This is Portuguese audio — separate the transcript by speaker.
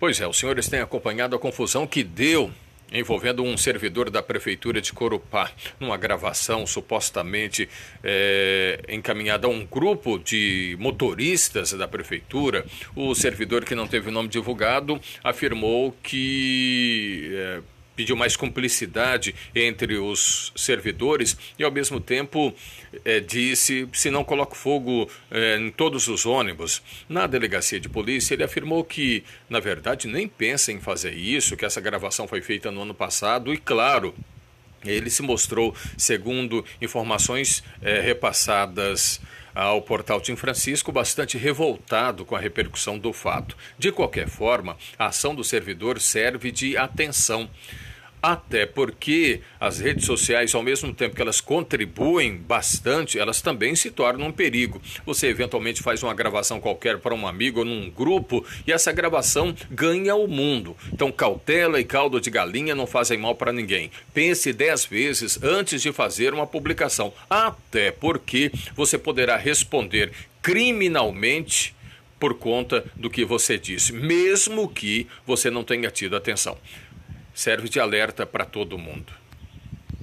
Speaker 1: Pois é, os senhores têm acompanhado a confusão que deu envolvendo um servidor da prefeitura de Corupá, numa gravação supostamente é, encaminhada a um grupo de motoristas da prefeitura. O servidor, que não teve o nome divulgado, afirmou que. É, pediu mais cumplicidade entre os servidores e, ao mesmo tempo, é, disse: se não coloca fogo é, em todos os ônibus. Na delegacia de polícia, ele afirmou que, na verdade, nem pensa em fazer isso, que essa gravação foi feita no ano passado e, claro. Ele se mostrou, segundo informações é, repassadas ao portal Tim Francisco, bastante revoltado com a repercussão do fato. De qualquer forma, a ação do servidor serve de atenção até porque as redes sociais, ao mesmo tempo que elas contribuem bastante, elas também se tornam um perigo. Você eventualmente faz uma gravação qualquer para um amigo ou num grupo e essa gravação ganha o mundo. Então, cautela e caldo de galinha não fazem mal para ninguém. Pense dez vezes antes de fazer uma publicação. Até porque você poderá responder criminalmente por conta do que você disse, mesmo que você não tenha tido atenção serve de alerta para todo mundo.